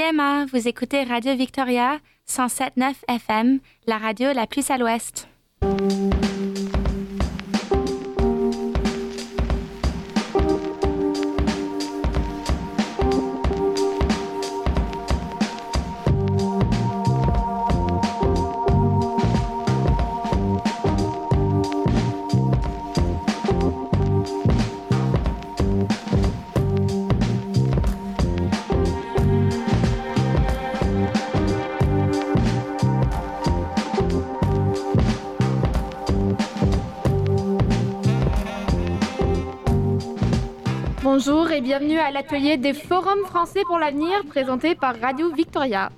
Emma. Vous écoutez Radio Victoria 107.9 FM, la radio la plus à l'ouest. Bienvenue à l'atelier des forums français pour l'avenir présenté par Radio Victoria.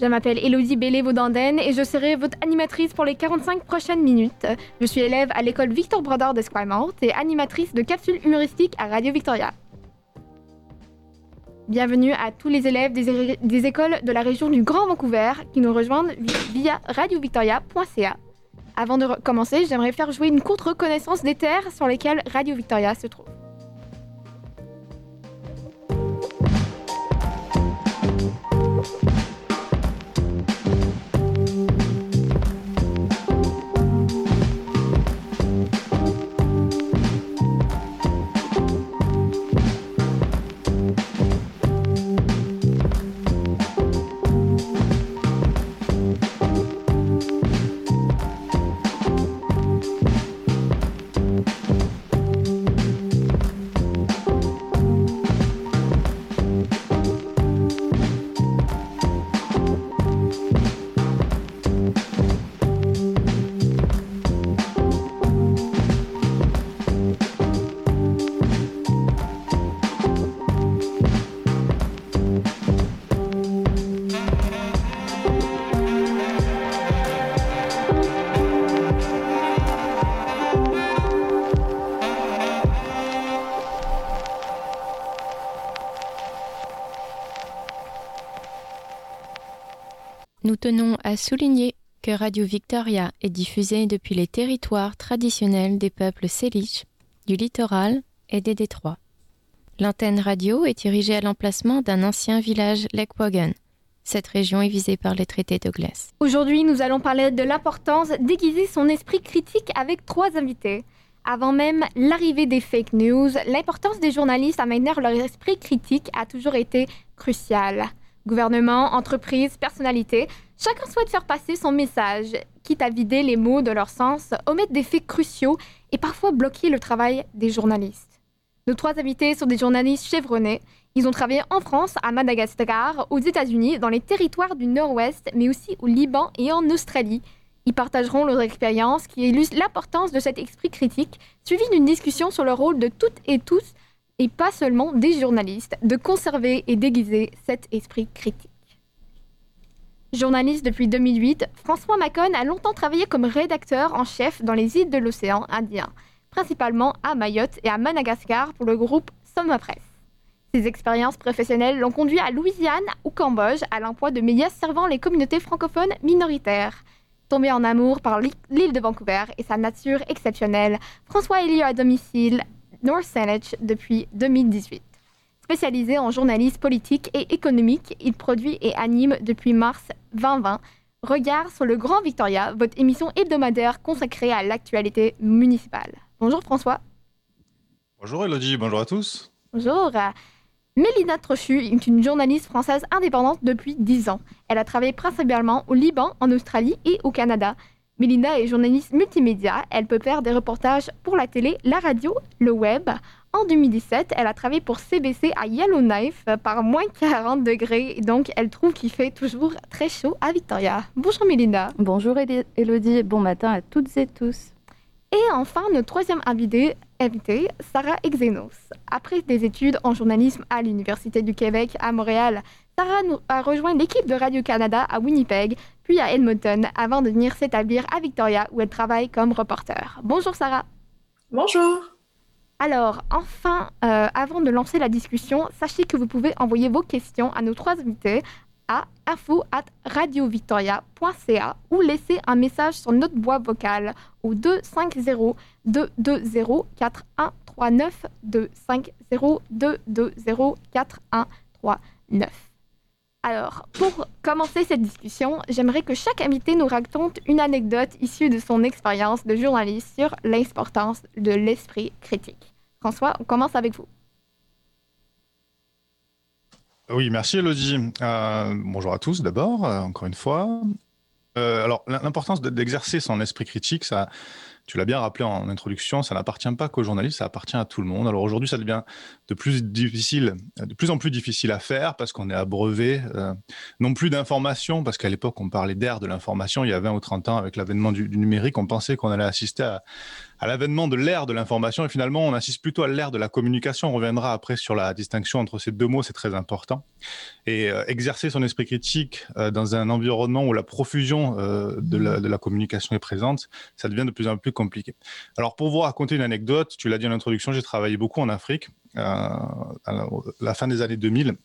Je m'appelle Elodie Bellé-Vaudanden et je serai votre animatrice pour les 45 prochaines minutes. Je suis élève à l'école Victor Brodeur d'Esquimalt et animatrice de capsules humoristiques à Radio Victoria. Bienvenue à tous les élèves des, des écoles de la région du Grand Vancouver qui nous rejoignent via radiovictoria.ca. Avant de commencer, j'aimerais faire jouer une courte reconnaissance des terres sur lesquelles Radio Victoria se trouve. À souligner que Radio Victoria est diffusée depuis les territoires traditionnels des peuples Salish, du littoral et des détroits. L'antenne radio est dirigée à l'emplacement d'un ancien village Lekwagen. Cette région est visée par les traités de glace. Aujourd'hui, nous allons parler de l'importance d'aiguiser son esprit critique avec trois invités. Avant même l'arrivée des fake news, l'importance des journalistes à maintenir leur esprit critique a toujours été cruciale. Gouvernement, entreprises, personnalités, chacun souhaite faire passer son message, quitte à vider les mots de leur sens, omettre des faits cruciaux et parfois bloquer le travail des journalistes. Nos trois invités sont des journalistes chevronnés. Ils ont travaillé en France, à Madagascar, aux États-Unis, dans les territoires du Nord-Ouest, mais aussi au Liban et en Australie. Ils partageront leur expérience qui illustre l'importance de cet esprit critique, suivi d'une discussion sur le rôle de toutes et tous et pas seulement des journalistes, de conserver et déguiser cet esprit critique. Journaliste depuis 2008, François Macon a longtemps travaillé comme rédacteur en chef dans les îles de l'océan Indien, principalement à Mayotte et à Madagascar pour le groupe Soma Presse. Ses expériences professionnelles l'ont conduit à Louisiane ou Cambodge à l'emploi de médias servant les communautés francophones minoritaires. Tombé en amour par l'île de Vancouver et sa nature exceptionnelle, François est lié à domicile North Saanich depuis 2018. Spécialisé en journalisme politique et économique, il produit et anime depuis mars 2020 Regard sur le Grand Victoria, votre émission hebdomadaire consacrée à l'actualité municipale. Bonjour François. Bonjour Elodie, bonjour à tous. Bonjour. Mélina Trochu est une journaliste française indépendante depuis 10 ans. Elle a travaillé principalement au Liban, en Australie et au Canada. Mélinda est journaliste multimédia. Elle peut faire des reportages pour la télé, la radio, le web. En 2017, elle a travaillé pour CBC à Yellowknife par moins 40 degrés. Donc, elle trouve qu'il fait toujours très chaud à Victoria. Bonjour Mélinda. Bonjour Elodie. Bon matin à toutes et tous. Et enfin, notre troisième invité, invitée, Sarah Exenos. Après des études en journalisme à l'Université du Québec à Montréal, Sarah a rejoint l'équipe de Radio-Canada à Winnipeg, puis à Edmonton, avant de venir s'établir à Victoria, où elle travaille comme reporter. Bonjour Sarah. Bonjour. Alors, enfin, euh, avant de lancer la discussion, sachez que vous pouvez envoyer vos questions à nos trois invités à info at radiovictoria.ca ou laisser un message sur notre boîte vocale au 250 220 4139 250 220 4139 2009. Alors, pour commencer cette discussion, j'aimerais que chaque invité nous raconte une anecdote issue de son expérience de journaliste sur l'importance de l'esprit critique. François, on commence avec vous. Oui, merci Elodie. Euh, bonjour à tous d'abord, euh, encore une fois. Euh, alors, l'importance d'exercer son esprit critique, ça, tu l'as bien rappelé en introduction, ça n'appartient pas qu'aux journalistes, ça appartient à tout le monde. Alors aujourd'hui, ça devient de plus difficile, de plus en plus difficile à faire parce qu'on est abreuvé euh, non plus d'informations, parce qu'à l'époque, on parlait d'ère de l'information. Il y a 20 ou 30 ans, avec l'avènement du, numérique, on pensait qu'on allait assister à, à l'avènement de l'ère de l'information et finalement, on assiste plutôt à l'ère de la communication. On reviendra après sur la distinction entre ces deux mots, c'est très important. Et euh, exercer son esprit critique euh, dans un environnement où la profusion de la, de, la, communication est présente, ça devient de plus en plus compliqué. Alors, pour vous raconter une anecdote, tu l'as dit en introduction, j'ai travaillé beaucoup en Afrique euh, à la fin des années 2000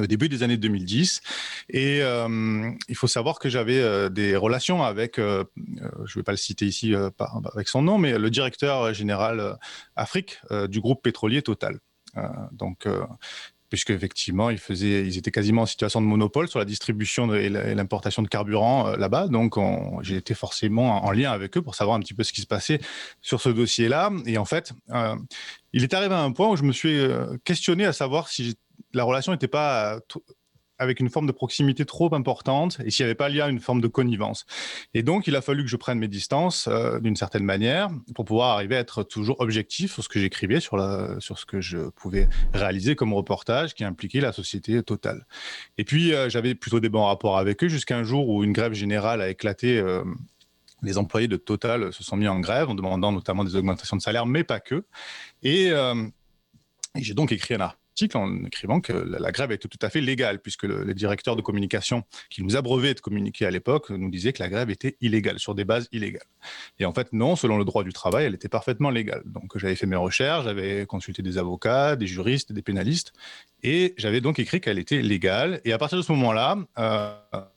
au début des années 2010. Et euh, il faut savoir que j'avais euh, des relations avec, je ne vais pas le citer ici avec son nom, mais le directeur général Afrique du groupe pétrolier Total. donc, puisque effectivement ils faisaient, ils étaient quasiment en situation de monopole sur la distribution et l'importation de carburant euh, là-bas. Donc j'ai été forcément en lien avec eux pour savoir un petit peu ce qui se passait sur ce dossier-là. Et en fait, euh, il est arrivé à un point où je me suis euh, questionné à savoir si la relation n'était pas avec une forme de proximité trop importante et s'il n'y avait pas lié à une forme de connivence. Et donc, il a fallu que je prenne mes distances euh, d'une certaine manière pour pouvoir arriver à être toujours objectif sur ce que j'écrivais, sur, ce que je pouvais réaliser comme reportage qui impliquait la société totale. Et puis, euh, j'avais plutôt des bons rapports avec eux jusqu'à un jour où une grève générale a éclaté. Euh, les employés de Total se sont mis en grève en demandant notamment des augmentations de salaire, mais pas que. Et, et j'ai donc écrit un en écrivant que la grève était tout à fait légale, puisque le, directeur de communication qui nous abreuvait de communiquer à l'époque nous disait que la grève était illégale, sur des bases illégales. Et en fait, non, selon le droit du travail, elle était parfaitement légale. Donc j'avais fait mes recherches, j'avais consulté des avocats, des juristes, des pénalistes, et j'avais donc écrit qu'elle était légale. Et à partir de ce moment-là, euh,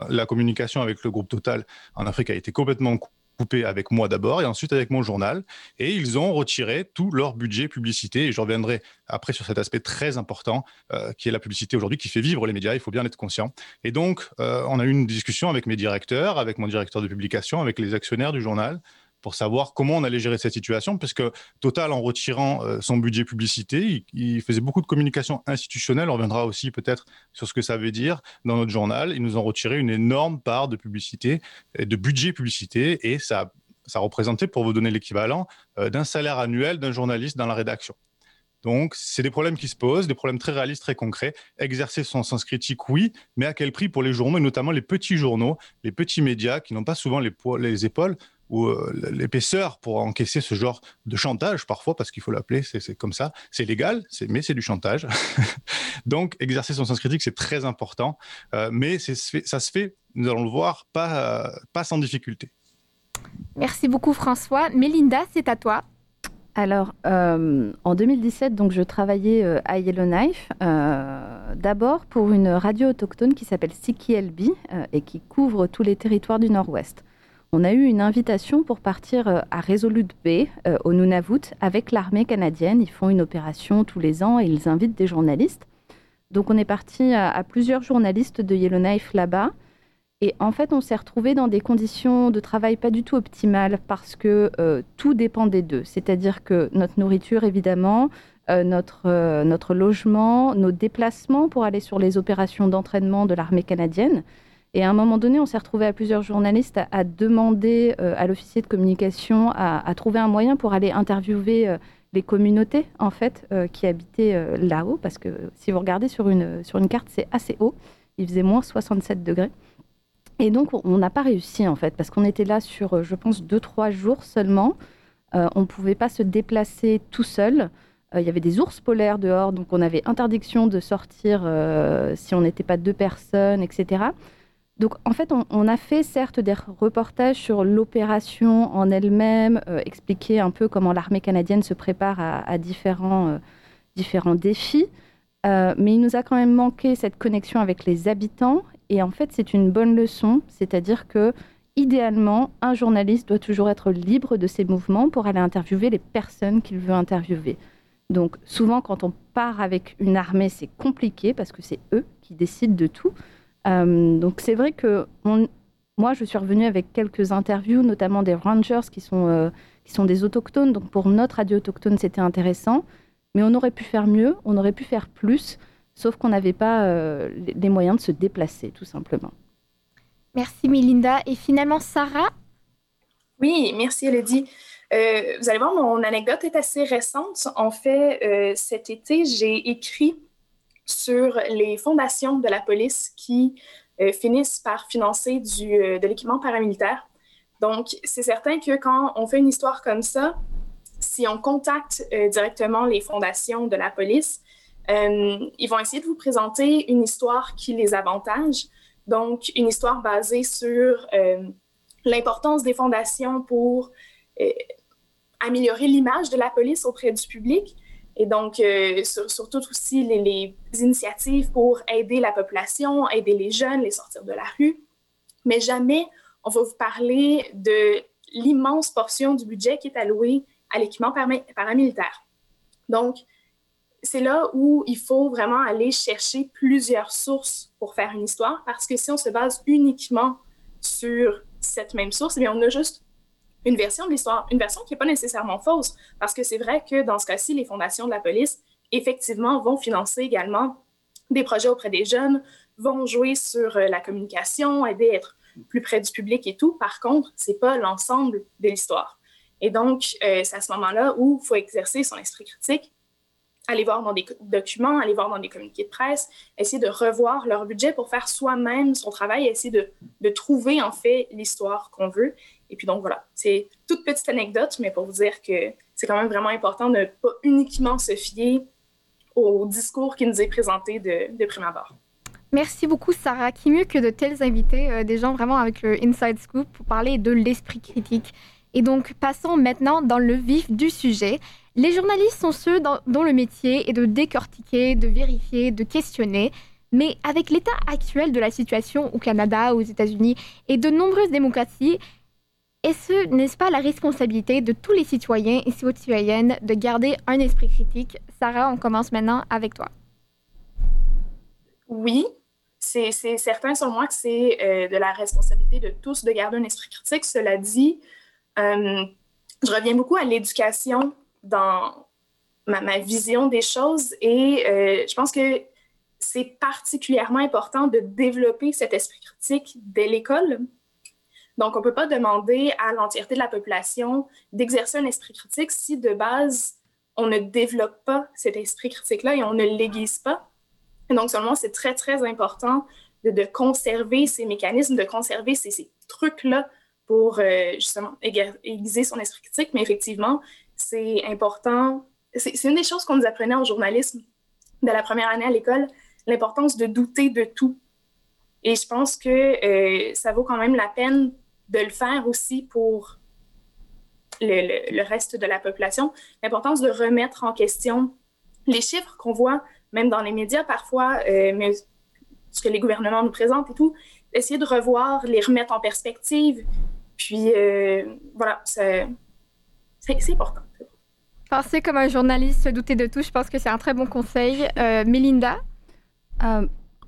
la communication avec le groupe Total en Afrique a été complètement coupé avec moi d'abord et ensuite avec mon journal. Et ils ont retiré tout leur budget publicité. Et je reviendrai après sur cet aspect très important euh, qui est la publicité aujourd'hui, qui fait vivre les médias. Il faut bien être conscient. Et donc, euh, on a eu une discussion avec mes directeurs, avec mon directeur de publication, avec les actionnaires du journal pour savoir comment on allait gérer cette situation, parce que Total, en retirant euh, son budget publicité, il, faisait beaucoup de communication institutionnelle. On reviendra aussi peut-être sur ce que ça veut dire dans notre journal. Ils nous ont retiré une énorme part de publicité, de budget publicité, et ça, ça représentait, pour vous donner l'équivalent, euh, d'un salaire annuel d'un journaliste dans la rédaction. Donc, c'est des problèmes qui se posent, des problèmes très réalistes, très concrets. Exercer son sens critique, oui, mais à quel prix pour les journaux, et notamment les petits journaux, les petits médias qui n'ont pas souvent les, les épaules ou euh, l'épaisseur pour encaisser ce genre de chantage parfois, parce qu'il faut l'appeler, c'est comme ça. C'est légal, mais c'est du chantage. Donc, exercer son sens critique, c'est très important, euh, mais ça se fait, nous allons le voir, pas, euh, pas sans difficulté. Merci beaucoup François. Mélinda, c'est à toi. Alors, en 2017, donc, je travaillais à Yellowknife, d'abord pour une radio autochtone qui s'appelle CKLB et qui couvre tous les territoires du Nord-Ouest on a eu une invitation pour partir euh, à Resolute Bay, euh, au Nunavut, avec l'armée canadienne. Ils font une opération tous les ans et ils invitent des journalistes. Donc on est parti à, plusieurs journalistes de Yellowknife là-bas. Et en fait, on s'est retrouvé dans des conditions de travail pas du tout optimales parce que euh, tout dépendait d'eux. C'est-à-dire que notre nourriture, évidemment, notre, notre logement, nos déplacements pour aller sur les opérations d'entraînement de l'armée canadienne, et à un moment donné, on s'est retrouvé à plusieurs journalistes à, demander euh, à l'officier de communication à, trouver un moyen pour aller interviewer euh, les communautés en fait euh, qui habitaient là-haut, parce que si vous regardez sur une, sur une carte, c'est assez haut. Il faisait moins 67 degrés. Et donc, on n'a pas réussi en fait, parce qu'on était là sur, je pense, 2-3 jours seulement. on ne pouvait pas se déplacer tout seul. Il y avait des ours polaires dehors, donc on avait interdiction de sortir si on n'était pas deux personnes, etc. Donc en fait, on, a fait certes des reportages sur l'opération en elle-même, euh, expliquer un peu comment l'armée canadienne se prépare à, différents, euh, différents défis, euh, mais il nous a quand même manqué cette connexion avec les habitants. Et en fait, c'est une bonne leçon, c'est-à-dire que idéalement, un journaliste doit toujours être libre de ses mouvements pour aller interviewer les personnes qu'il veut interviewer. Donc souvent, quand on part avec une armée, c'est compliqué parce que c'est eux qui décident de tout. Donc c'est vrai que moi, je suis revenue avec quelques interviews, notamment des rangers qui sont, qui sont des autochtones. Donc pour notre radio autochtone, c'était intéressant. Mais on aurait pu faire mieux, on aurait pu faire plus, sauf qu'on n'avait pas les moyens de se déplacer, tout simplement. Merci Melinda. Et finalement, Sarah? Oui, merci Elodie. Euh, vous allez voir, mon anecdote est assez récente. En fait, euh, cet été, j'ai écrit sur les fondations de la police qui euh, finissent par financer du, de l'équipement paramilitaire. Donc, c'est certain que quand on fait une histoire comme ça, si on contacte directement les fondations de la police, ils vont essayer de vous présenter une histoire qui les avantage. Donc, une histoire basée sur l'importance des fondations pour améliorer l'image de la police auprès du public. Et donc, euh, surtout aussi les, initiatives pour aider la population, aider les jeunes, les sortir de la rue. Mais jamais on va vous parler de l'immense portion du budget qui est alloué à l'équipement paramilitaire. Donc, c'est là où il faut vraiment aller chercher plusieurs sources pour faire une histoire, parce que si on se base uniquement sur cette même source, eh bien, on a juste une version de l'histoire, une version qui n'est pas nécessairement fausse, parce que c'est vrai que dans ce cas-ci, les fondations de la police, effectivement, vont financer également des projets auprès des jeunes, vont jouer sur euh, la communication, aider à être plus près du public et tout. Par contre, c'est pas l'ensemble de l'histoire. Et donc, euh, c'est à ce moment-là où il faut exercer son esprit critique, aller voir dans des documents, aller voir dans des communiqués de presse, essayer de revoir leur budget pour faire soi-même son travail, essayer de trouver en fait l'histoire qu'on veut et puis donc voilà, c'est toute petite anecdote, mais pour vous dire que c'est quand même vraiment important de ne pas uniquement se fier au discours qui nous est présenté de, de prime abord. Merci beaucoup, Sarah. Qui mieux que de tels invités, euh, des gens vraiment avec le Inside Scoop pour parler de l'esprit critique. Et donc, passons maintenant dans le vif du sujet. Les journalistes sont ceux dont le métier est de décortiquer, de vérifier, de questionner. Mais avec l'état actuel de la situation au Canada, aux États-Unis et de nombreuses démocraties, et ce, n'est-ce pas la responsabilité de tous les citoyens et citoyennes de garder un esprit critique? Sarah, on commence maintenant avec toi. Oui, c'est certain sur moi que c'est euh, de la responsabilité de tous de garder un esprit critique. Cela dit, euh, je reviens beaucoup à l'éducation dans ma, vision des choses et euh, je pense que c'est particulièrement important de développer cet esprit critique dès l'école donc, on ne peut pas demander à l'entièreté de la population d'exercer un esprit critique si de base, on ne développe pas cet esprit critique-là et on ne l'aiguise pas. donc, seulement, c'est très, très important de, conserver ces mécanismes, de conserver ces, trucs-là pour euh, justement aiguiser son esprit critique. Mais effectivement, c'est important. C'est une des choses qu'on nous apprenait en journalisme de la première année à l'école, l'importance de douter de tout. Et je pense que euh, ça vaut quand même la peine de le faire aussi pour le, reste de la population, l'importance de remettre en question les chiffres qu'on voit, même dans les médias parfois, euh, mais ce que les gouvernements nous présentent et tout, essayer de revoir, les remettre en perspective. Puis euh, voilà, c'est important. Penser comme un journaliste, se douter de tout, je pense que c'est un très bon conseil. Euh, Melinda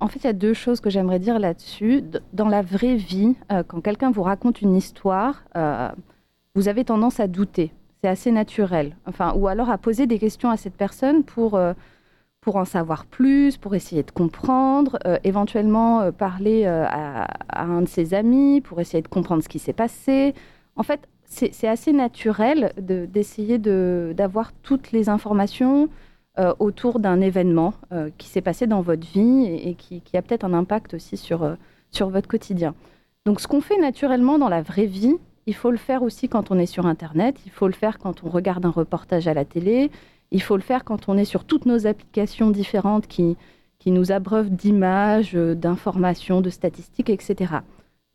en fait, il y a deux choses que j'aimerais dire là-dessus. Dans la vraie vie, euh, quand quelqu'un vous raconte une histoire, euh, vous avez tendance à douter. C'est assez naturel. Enfin, ou alors à poser des questions à cette personne pour, euh, pour en savoir plus, pour essayer de comprendre, éventuellement parler à, un de ses amis pour essayer de comprendre ce qui s'est passé. En fait, c'est assez naturel d'essayer d'avoir toutes les informations, euh, autour d'un événement euh, qui s'est passé dans votre vie et, qui, a peut-être un impact aussi sur, euh, sur votre quotidien. Donc ce qu'on fait naturellement dans la vraie vie, il faut le faire aussi quand on est sur Internet, il faut le faire quand on regarde un reportage à la télé, il faut le faire quand on est sur toutes nos applications différentes qui, qui nous abreuvent d'images, d'informations, de statistiques, etc.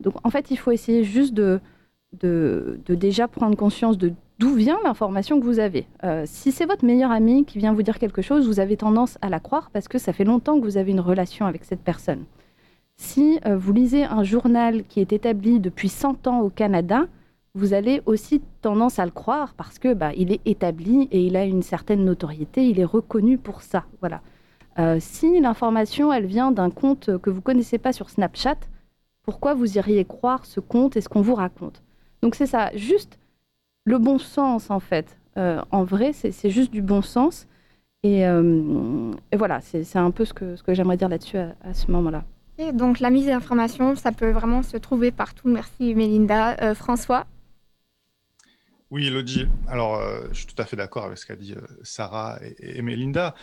Donc en fait, il faut essayer juste de, de, de déjà prendre conscience de d'où vient l'information que vous avez? Euh, si c'est votre meilleur ami qui vient vous dire quelque chose, vous avez tendance à la croire parce que ça fait longtemps que vous avez une relation avec cette personne. Si euh, vous lisez un journal qui est établi depuis 100 ans au Canada, vous allez aussi tendance à le croire parce que bah, il est établi et il a une certaine notoriété, il est reconnu pour ça. Voilà. Euh, si l'information elle vient d'un compte que vous connaissez pas sur Snapchat, pourquoi vous iriez croire ce compte et ce qu'on vous raconte? Donc c'est ça, juste le bon sens en fait. Euh, en vrai, c'est juste du bon sens. Et, euh, voilà, c'est un peu ce que, ce que j'aimerais dire là-dessus à, ce moment-là. donc la mise d'information, ça peut vraiment se trouver partout. Merci Mélinda. François? Oui, Elodie. Alors, je suis tout à fait d'accord avec ce qu'a dit Sarah et, et Mélinda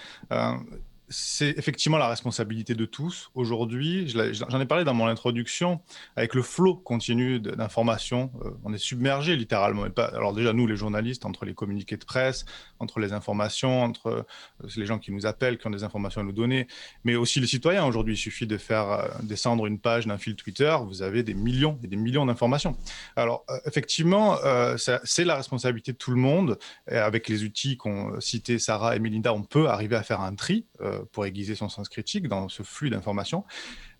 c'est effectivement la responsabilité de tous. Aujourd'hui, j'en ai parlé dans mon introduction, avec le flot continu d'informations, euh, on est submergé littéralement. alors déjà, nous, les journalistes, entre les communiqués de presse, entre les informations, entre euh, les gens qui nous appellent, qui ont des informations à nous donner, mais aussi les citoyens. Aujourd'hui, il suffit de faire euh, descendre une page d'un fil Twitter, vous avez des millions et des millions d'informations. Alors, effectivement, c'est la responsabilité de tout le monde. Et avec les outils qu'ont cités Sarah et Melinda, on peut arriver à faire un tri pour aiguiser son sens critique dans ce flux d'informations.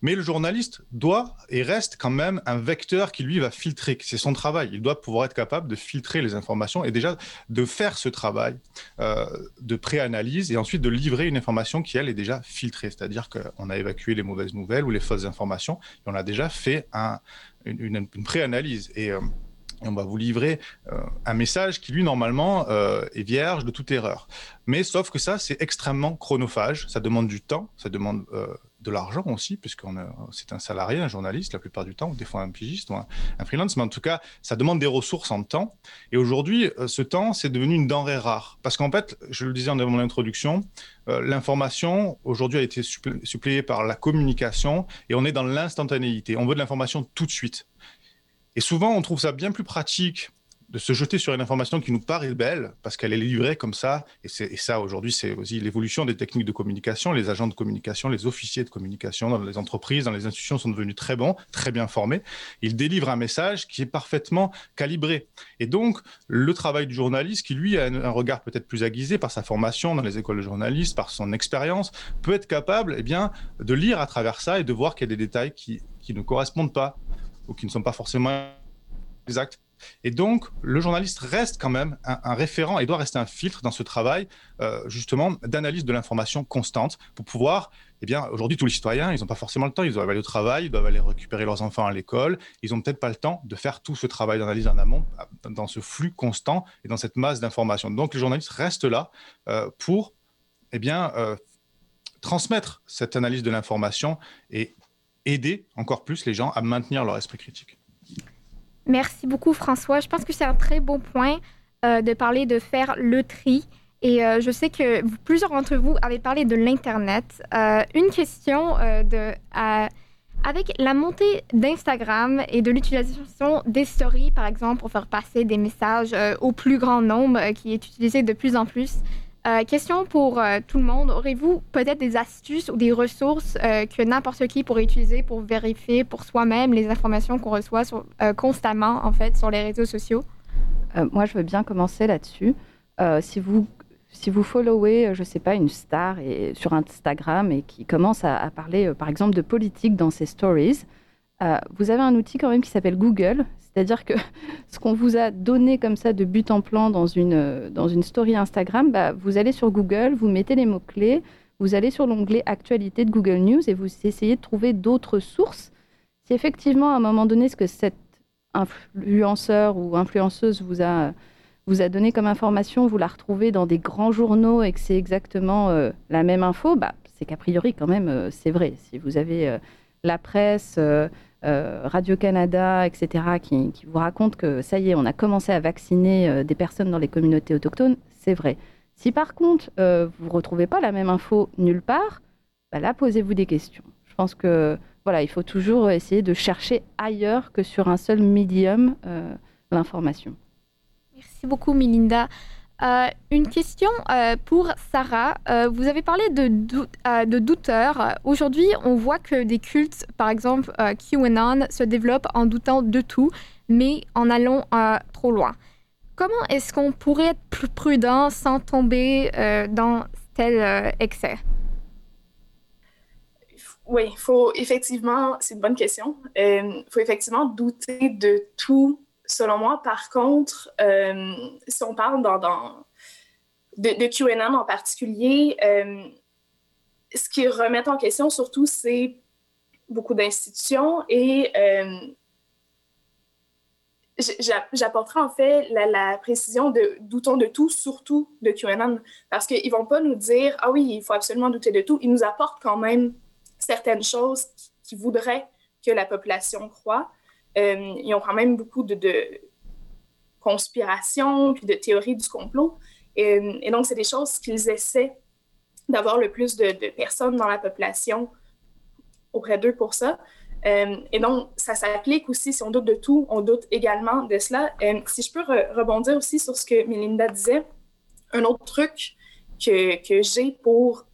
Mais le journaliste doit et reste quand même un vecteur qui lui va filtrer. C'est son travail. Il doit pouvoir être capable de filtrer les informations et déjà de faire ce travail euh, de préanalyse et ensuite de livrer une information qui, elle, est déjà filtrée. C'est-à-dire qu'on a évacué les mauvaises nouvelles ou les fausses informations et on a déjà fait un, une, préanalyse. Et. Euh, on va vous livrer euh, un message qui, lui, normalement, euh, est vierge de toute erreur. Mais sauf que ça, c'est extrêmement chronophage, ça demande du temps, ça demande euh, de l'argent aussi, puisque c'est un salarié, un journaliste la plupart du temps, ou des fois un pigiste ou un, freelance, mais en tout cas, ça demande des ressources en temps. Et aujourd'hui, ce temps, c'est devenu une denrée rare. Parce qu'en fait, je le disais dans mon introduction, l'information, aujourd'hui, a été suppléée par la communication, et on est dans l'instantanéité. On veut de l'information tout de suite. Et souvent, on trouve ça bien plus pratique de se jeter sur une information qui nous paraît belle, parce qu'elle est livrée comme ça. Et, ça, aujourd'hui, c'est aussi l'évolution des techniques de communication. Les agents de communication, les officiers de communication dans les entreprises, dans les institutions sont devenus très bons, très bien formés. Ils délivrent un message qui est parfaitement calibré. Et donc, le travail du journaliste, qui lui a un regard peut-être plus aiguisé par sa formation dans les écoles de journalistes, par son expérience, peut être capable eh bien, de lire à travers ça et de voir qu'il y a des détails qui, qui ne correspondent pas ou qui ne sont pas forcément exacts. Et donc, le journaliste reste quand même un, référent et doit rester un filtre dans ce travail, euh, justement, d'analyse de l'information constante pour pouvoir, eh bien, aujourd'hui, tous les citoyens, ils n'ont pas forcément le temps, ils doivent aller au travail, ils doivent aller récupérer leurs enfants à l'école, ils n'ont peut-être pas le temps de faire tout ce travail d'analyse en amont, dans ce flux constant et dans cette masse d'informations. Donc, le journaliste reste là euh, pour, eh bien, euh, transmettre cette analyse de l'information et aider encore plus les gens à maintenir leur esprit critique. Merci beaucoup, François. Je pense que c'est un très bon point euh, de parler de faire le tri. Et euh, je sais que plusieurs d'entre vous avez parlé de l'Internet. Euh, une question de, avec la montée d'Instagram et de l'utilisation des stories, par exemple, pour faire passer des messages au plus grand nombre, qui est utilisé de plus en plus, euh, question pour euh, tout le monde. Aurez-vous peut-être des astuces ou des ressources euh, que n'importe qui pourrait utiliser pour vérifier pour soi-même les informations qu'on reçoit constamment, en fait, sur les réseaux sociaux? moi, je veux bien commencer là-dessus. si vous si vous followez, je ne sais pas, une star et, sur Instagram et qui commence à parler, par exemple, de politique dans ses stories, vous avez un outil quand même qui s'appelle Google. C'est-à-dire que ce qu'on vous a donné comme ça de but en plan dans une, dans une story Instagram, bah, vous allez sur Google, vous mettez les mots-clés, vous allez sur l'onglet Actualité de Google News et vous essayez de trouver d'autres sources. Si effectivement, à un moment donné, ce que cet influenceur ou influenceuse vous a, vous a donné comme information, vous la retrouvez dans des grands journaux et que c'est exactement euh, la même info, bah, c'est qu'a priori, quand même, euh, c'est vrai. Si vous avez euh, la presse, euh, Radio-Canada, etc., qui, vous racontent que ça y est, on a commencé à vacciner euh, des personnes dans les communautés autochtones, c'est vrai. Si par contre, euh, vous ne retrouvez pas la même info nulle part, bah là, posez-vous des questions. Je pense que voilà, il faut toujours essayer de chercher ailleurs que sur un seul médium l'information. Merci beaucoup, Melinda. Euh, une question euh, pour Sarah. Euh, vous avez parlé de, de douteurs. Aujourd'hui, on voit que des cultes, par exemple QAnon, se développent en doutant de tout, mais en allant trop loin. Comment est-ce qu'on pourrait être plus prudent sans tomber dans tel excès? Oui, faut effectivement, c'est une bonne question, il faut effectivement douter de tout selon moi, par contre, si on parle dans, de, de, QAnon en particulier, ce qui remet en question surtout, c'est beaucoup d'institutions et J'apporterai en fait la, précision de doutons de tout, surtout de QAnon, parce qu'ils ne vont pas nous dire Ah oui, il faut absolument douter de tout. Ils nous apportent quand même certaines choses qui, voudraient que la population croit. Euh, ils ont quand même beaucoup de, conspirations puis de théories du complot. Et, donc, c'est des choses qu'ils essaient d'avoir le plus de, de, personnes dans la population auprès d'eux pour ça. Euh, et donc, ça s'applique aussi, si on doute de tout, on doute également de cela. Euh, si je peux rebondir aussi sur ce que Melinda disait, un autre truc que, que j'ai pour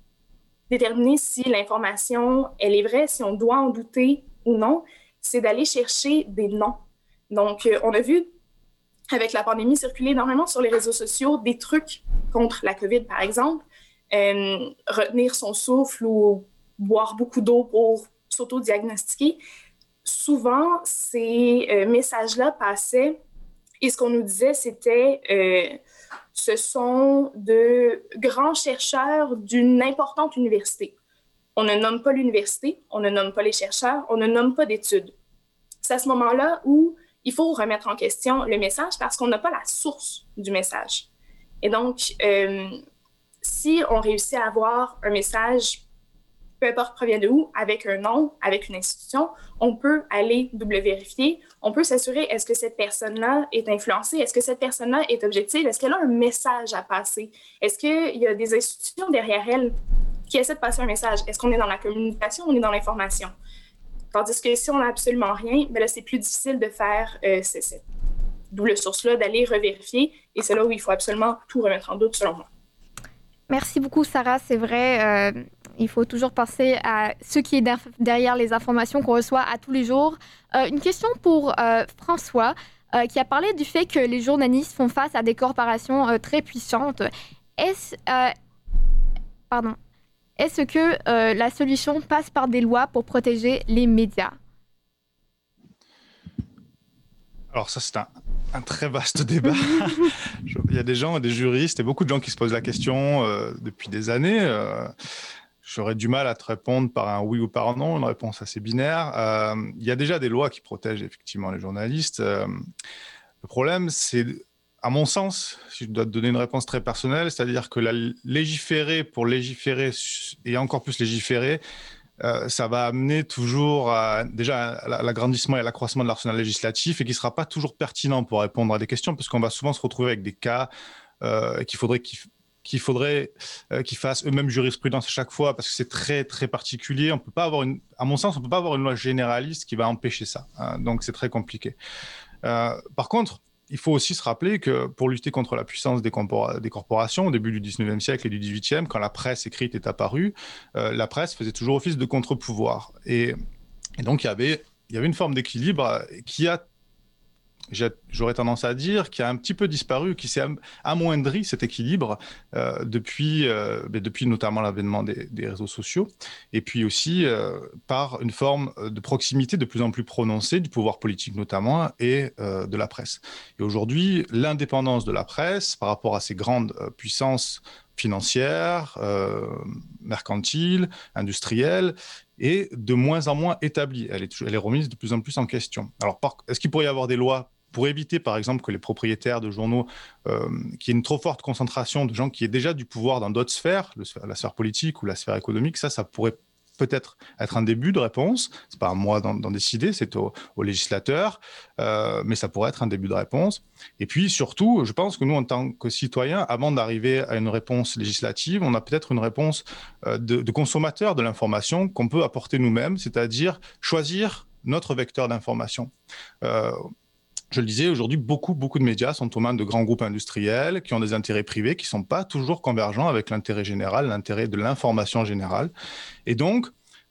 déterminer si l'information, elle est vraie, si on doit en douter ou non, c'est d'aller chercher des noms. Donc, euh, on a vu avec la pandémie circuler énormément sur les réseaux sociaux des trucs contre la COVID, par exemple, retenir son souffle ou boire beaucoup d'eau pour s'auto-diagnostiquer, souvent, ces euh, messages-là passaient et ce qu'on nous disait, c'était euh, ce sont de grands chercheurs d'une importante université. On ne nomme pas l'université, on ne nomme pas les chercheurs, on ne nomme pas d'études. C'est à ce moment-là où il faut remettre en question le message parce qu'on n'a pas la source du message. Et donc, euh, si on réussit à avoir un message peu importe provient de où, avec un nom, avec une institution, on peut aller double vérifier. On peut s'assurer est-ce que cette personne-là est influencée, est-ce que cette personne-là est objective, est-ce qu'elle a un message à passer, est-ce qu'il y a des institutions derrière elle qui essaient de passer un message, est-ce qu'on est dans la communication ou on est dans l'information? Tandis que si on n'a absolument rien, ben là, c'est plus difficile de faire euh, cette double source-là, d'aller revérifier. Et c'est là où il faut absolument tout remettre en doute, selon moi. Merci beaucoup, Sarah. C'est vrai, euh, il faut toujours penser à ce qui est derrière les informations qu'on reçoit à tous les jours. Euh, une question pour euh, François, qui a parlé du fait que les journalistes font face à des corporations très puissantes. Est-ce pardon, est-ce que la solution passe par des lois pour protéger les médias? Alors ça, c'est un, très vaste débat. Il y a des gens, des juristes et beaucoup de gens qui se posent la question depuis des années j'aurais du mal à te répondre par un oui ou par un non, une réponse assez binaire. Euh, il y a déjà des lois qui protègent effectivement les journalistes. Euh, le problème, c'est, à mon sens, si je dois te donner une réponse très personnelle, c'est-à-dire que la légiférer pour légiférer et encore plus légiférer, euh, ça va amener toujours à, déjà à l'agrandissement et à l'accroissement de l'arsenal législatif et qui ne sera pas toujours pertinent pour répondre à des questions parce qu'on va souvent se retrouver avec des cas qu'il faudrait qu'ils qu'il faudrait euh, qu'ils fassent eux-mêmes jurisprudence à chaque fois parce que c'est très très particulier. On peut pas avoir une, à mon sens, on peut pas avoir une loi généraliste qui va empêcher ça. Hein. donc c'est très compliqué. Euh, par contre, il faut aussi se rappeler que pour lutter contre la puissance des, des, corporations au début du 19e siècle et du 18e, quand la presse écrite est apparue, euh, la presse faisait toujours office de contre-pouvoir. Et, et, donc il y avait, il y avait une forme d'équilibre qui a j'aurais tendance à dire, qui a un petit peu disparu, qui s'est amoindri cet équilibre euh, depuis, euh, ben, depuis notamment l'avènement des, réseaux sociaux, et puis aussi euh, par une forme de proximité de plus en plus prononcée du pouvoir politique notamment et de la presse. Et aujourd'hui, l'indépendance de la presse par rapport à ces grandes puissances financières, mercantiles, industrielles, est de moins en moins établie. Elle est, remise de plus en plus en question. Alors, est-ce qu'il pourrait y avoir des lois pour éviter, par exemple, que les propriétaires de journaux, euh, qu'il y ait une trop forte concentration de gens qui aient déjà du pouvoir dans d'autres sphères, la sphère politique ou la sphère économique, ça, ça pourrait peut-être être un début de réponse. C'est pas à moi d'en décider, c'est aux au législateurs, euh, mais ça pourrait être un début de réponse. Et puis surtout, je pense que nous, en tant que citoyens, avant d'arriver à une réponse législative, on a peut-être une réponse euh, de, de consommateur de l'information qu'on peut apporter nous-mêmes, c'est-à-dire choisir notre vecteur d'information. Euh, je le disais, aujourd'hui, beaucoup, beaucoup de médias sont aux mains de grands groupes industriels qui ont des intérêts privés qui ne sont pas toujours convergents avec l'intérêt général, l'intérêt de l'information générale. Et donc,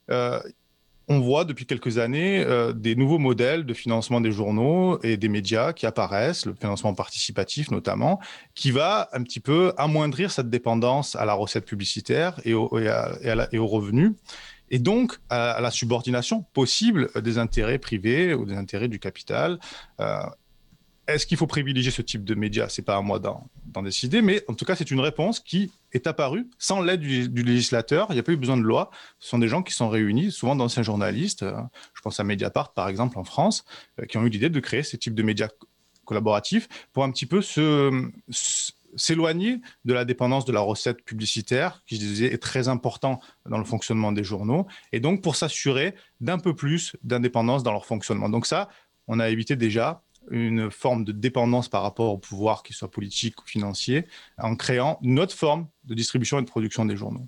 euh, on voit depuis quelques années euh, des nouveaux modèles de financement des journaux et des médias qui apparaissent, le financement participatif notamment, qui va un petit peu amoindrir cette dépendance à la recette publicitaire et, et aux revenus et donc à, la subordination possible des intérêts privés ou des intérêts du capital. Euh, est-ce qu'il faut privilégier ce type de médias C'est pas à moi d'en décider, mais en tout cas, c'est une réponse qui est apparue sans l'aide du, législateur. Il n'y a pas eu besoin de loi. Ce sont des gens qui sont réunis, souvent d'anciens journalistes. Euh, je pense à Mediapart, par exemple, en France, euh, qui ont eu l'idée de créer ce type de médias collaboratifs pour un petit peu s'éloigner de la dépendance de la recette publicitaire, qui, je disais, est très important dans le fonctionnement des journaux, et donc pour s'assurer d'un peu plus d'indépendance dans leur fonctionnement. Donc ça, on a évité déjà une forme de dépendance par rapport au pouvoir, qu'il soit politique ou financier, en créant une autre forme de distribution et de production des journaux.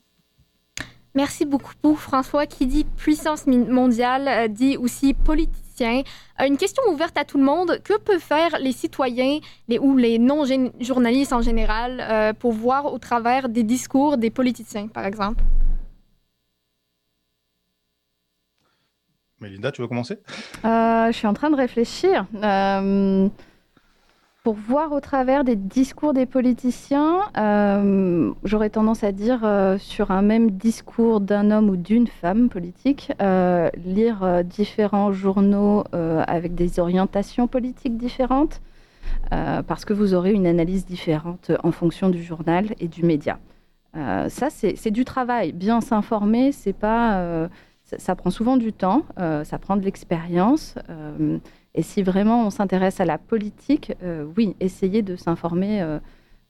Merci beaucoup, François. Qui dit puissance mondiale euh, dit aussi politicien. Euh, une question ouverte à tout le monde. Que peuvent faire les citoyens les, ou les non-journalistes en général euh, pour voir au travers des discours des politiciens, par exemple? Melinda, tu veux commencer? Euh, Je suis en train de réfléchir. Euh, pour voir au travers des discours des politiciens, euh, j'aurais tendance à dire sur un même discours d'un homme ou d'une femme politique, lire différents journaux avec des orientations politiques différentes, parce que vous aurez une analyse différente en fonction du journal et du média. ça, c'est du travail. Bien s'informer, c'est pas ça, prend souvent du temps, euh, ça prend de l'expérience. Euh, et si vraiment on s'intéresse à la politique, euh, oui, essayez de s'informer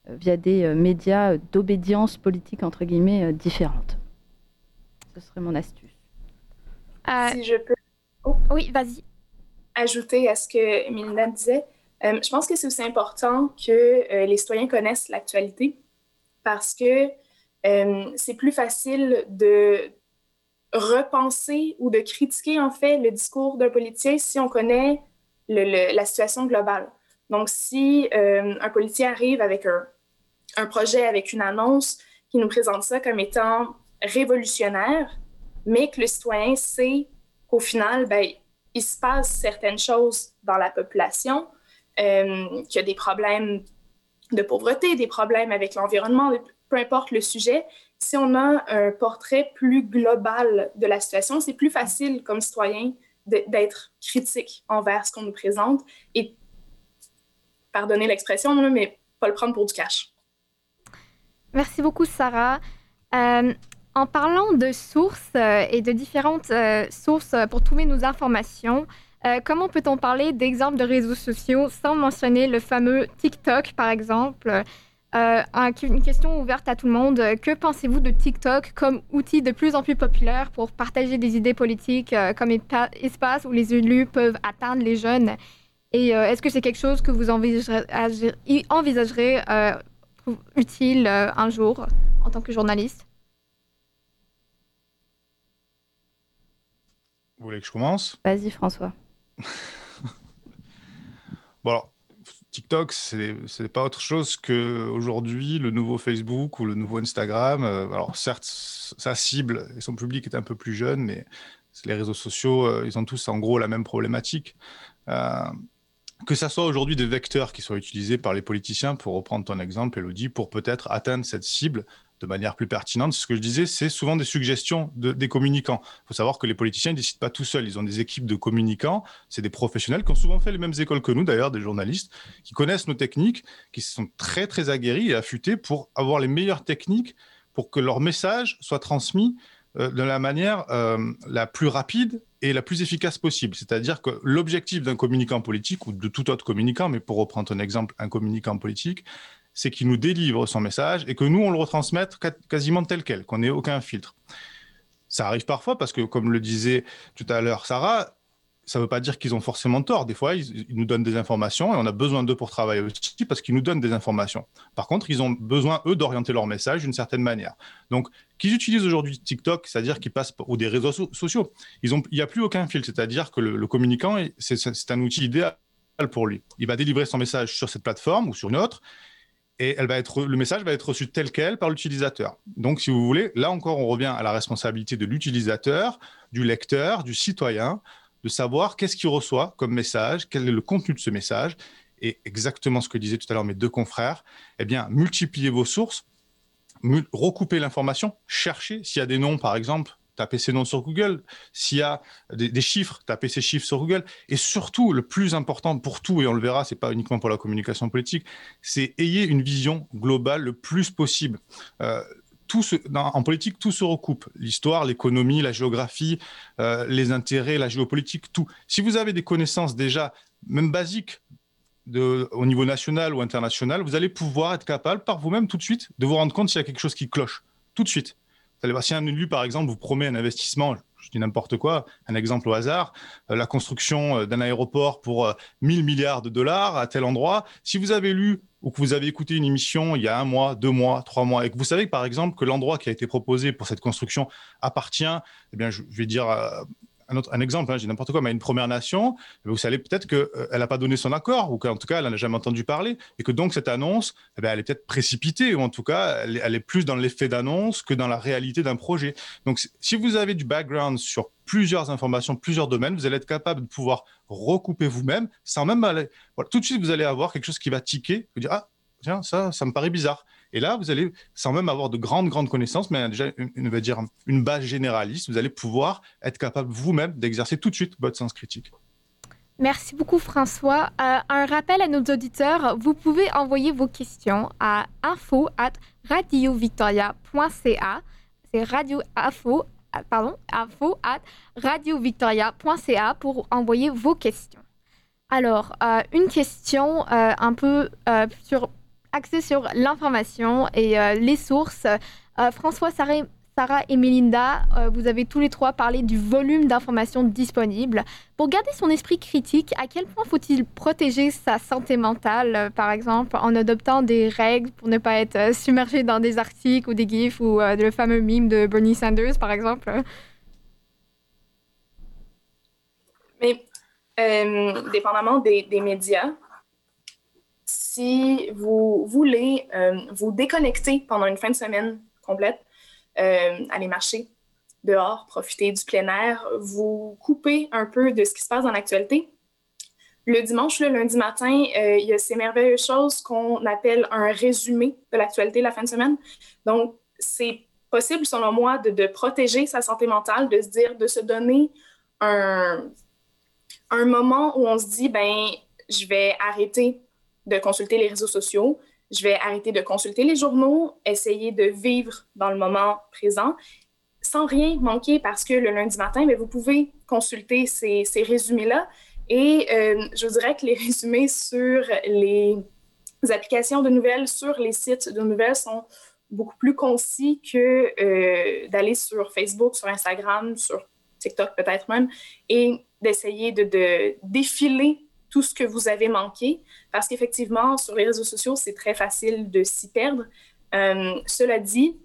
via des médias d'obédience politique, entre guillemets, différentes. Ce serait mon astuce. Si je peux. Oh. Oui, vas-y. Ajouter à ce que Melinda disait, je pense que c'est aussi important que les citoyens connaissent l'actualité parce que c'est plus facile de, repenser ou de critiquer en fait le discours d'un politicien si on connaît la situation globale. Donc, si euh, un politicien arrive avec un, projet, avec une annonce qui nous présente ça comme étant révolutionnaire, mais que le citoyen sait qu'au final, ben, il se passe certaines choses dans la population, euh, qu'il y a des problèmes de pauvreté, des problèmes avec l'environnement, peu importe le sujet, si on a un portrait plus global de la situation, c'est plus facile comme citoyen d'être critique envers ce qu'on nous présente et, pardonnez l'expression, mais pas le prendre pour du cash. Merci beaucoup, Sarah. Euh, en parlant de sources euh, et de différentes euh, sources pour trouver nos informations, comment peut-on parler d'exemples de réseaux sociaux sans mentionner le fameux TikTok, par exemple? Euh, une question ouverte à tout le monde. Que pensez-vous de TikTok comme outil de plus en plus populaire pour partager des idées politiques euh, comme espace où les élus peuvent atteindre les jeunes? Et euh, est-ce que c'est quelque chose que vous envisagerez, envisagerez utile un jour en tant que journaliste? Vous voulez que je commence? Vas-y, François. bon, alors, TikTok, ce n'est pas autre chose qu'aujourd'hui le nouveau Facebook ou le nouveau Instagram. Euh, alors certes, sa cible et son public est un peu plus jeune, mais les réseaux sociaux, euh, ils ont tous en gros la même problématique. Euh, que ça soit aujourd'hui des vecteurs qui soient utilisés par les politiciens, pour reprendre ton exemple, Elodie, pour peut-être atteindre cette cible de manière plus pertinente. Ce que je disais, c'est souvent des suggestions des communicants. Il faut savoir que les politiciens ne décident pas tout seuls. Ils ont des équipes de communicants. C'est des professionnels qui ont souvent fait les mêmes écoles que nous, d'ailleurs, des journalistes, qui connaissent nos techniques, qui sont très, très aguerris et affûtés pour avoir les meilleures techniques pour que leur message soit transmis euh, de la manière euh, la plus rapide et la plus efficace possible. C'est-à-dire que l'objectif d'un communicant politique ou de tout autre communicant, mais pour reprendre un exemple, un communicant politique, c'est qu'il nous délivre son message et que nous, on le retransmette quasiment tel quel, qu'on n'ait aucun filtre. Ça arrive parfois parce que, comme le disait tout à l'heure Sarah, ça ne veut pas dire qu'ils ont forcément tort. Des fois, ils, nous donnent des informations et on a besoin d'eux pour travailler aussi parce qu'ils nous donnent des informations. Par contre, ils ont besoin, eux, d'orienter leur message d'une certaine manière. Donc, qu'ils utilisent aujourd'hui TikTok, c'est-à-dire qu'ils passent ou des réseaux sociaux, il n'y a plus aucun filtre. C'est-à-dire que le, le communicant, c'est un outil idéal pour lui. Il va délivrer son message sur cette plateforme ou sur une autre et elle va être, le message va être reçu tel quel par l'utilisateur. Donc, si vous voulez, là encore, on revient à la responsabilité de l'utilisateur, du lecteur, du citoyen, de savoir qu'est-ce qu'il reçoit comme message, quel est le contenu de ce message, et exactement ce que disaient tout à l'heure mes deux confrères, eh bien, multipliez vos sources, recoupez l'information, cherchez s'il y a des noms, par exemple, tapez ces noms sur Google. S'il y a des, chiffres, tapez ces chiffres sur Google. Et surtout, le plus important pour tout, et on le verra, c'est pas uniquement pour la communication politique, c'est ayez une vision globale le plus possible. Euh, tout en politique, tout se recoupe. L'histoire, l'économie, la géographie, euh, les intérêts, la géopolitique, tout. Si vous avez des connaissances déjà, même basiques, au niveau national ou international, vous allez pouvoir être capable par vous-même tout de suite de vous rendre compte s'il y a quelque chose qui cloche. Tout de suite. Si un élu, par exemple, vous promet un investissement, je dis n'importe quoi, un exemple au hasard, euh, la construction euh, d'un aéroport pour 1000 milliards de dollars à tel endroit, si vous avez lu ou que vous avez écouté une émission il y a un mois, deux mois, trois mois, et que vous savez par exemple que l'endroit qui a été proposé pour cette construction appartient, eh bien, je, vais dire euh, un, autre, exemple, hein, j'ai n'importe quoi, mais une Première Nation, vous savez peut-être qu'elle euh, n'a pas donné son accord, ou qu'en tout cas, elle n'a jamais entendu parler, et que donc cette annonce, eh elle est peut-être précipitée, ou en tout cas, elle, est plus dans l'effet d'annonce que dans la réalité d'un projet. Donc, si vous avez du background sur plusieurs informations, plusieurs domaines, vous allez être capable de pouvoir recouper vous-même sans même aller. Tout de suite, vous allez avoir quelque chose qui va tiquer, vous dire Ah, tiens, ça, ça me paraît bizarre. Et là, vous allez, sans même avoir de grandes, grandes connaissances, mais déjà, une, va dire, une base généraliste, vous allez pouvoir être capable vous-même d'exercer tout de suite votre sens critique. Merci beaucoup François. Euh, un rappel à nos auditeurs, vous pouvez envoyer vos questions à info at radiovictoria.ca. C'est radio info pardon, info at radiovictoria.ca pour envoyer vos questions. Alors, euh, une question euh, un peu euh, sur, axée sur l'information et les sources. François Saré Sarah et Melinda, euh, vous avez tous les trois parlé du volume d'informations disponibles. Pour garder son esprit critique, à quel point faut-il protéger sa santé mentale, euh, par exemple, en adoptant des règles pour ne pas être euh, submergé dans des articles ou des gifs ou le fameux mime de Bernie Sanders, par exemple? Mais, dépendamment des, médias, si vous voulez vous déconnecter pendant une fin de semaine complète, euh, aller marcher dehors, profiter du plein air, vous couper un peu de ce qui se passe dans l'actualité. Le dimanche, le lundi matin, euh, il y a ces merveilleuses choses qu'on appelle un résumé de l'actualité la fin de semaine. Donc, c'est possible, selon moi, de, de, protéger sa santé mentale, de se dire, de se donner un, un moment où on se dit, ben, je vais arrêter de consulter les réseaux sociaux, je vais arrêter de consulter les journaux, essayer de vivre dans le moment présent sans rien manquer parce que le lundi matin, mais vous pouvez consulter ces, ces résumés-là. Et euh, je dirais que les résumés sur les applications de nouvelles, sur les sites de nouvelles sont beaucoup plus concis que euh, d'aller sur Facebook, sur Instagram, sur TikTok peut-être même, et d'essayer de, de défiler tout ce que vous avez manqué, parce qu'effectivement, sur les réseaux sociaux, c'est très facile de s'y perdre. Euh, cela dit,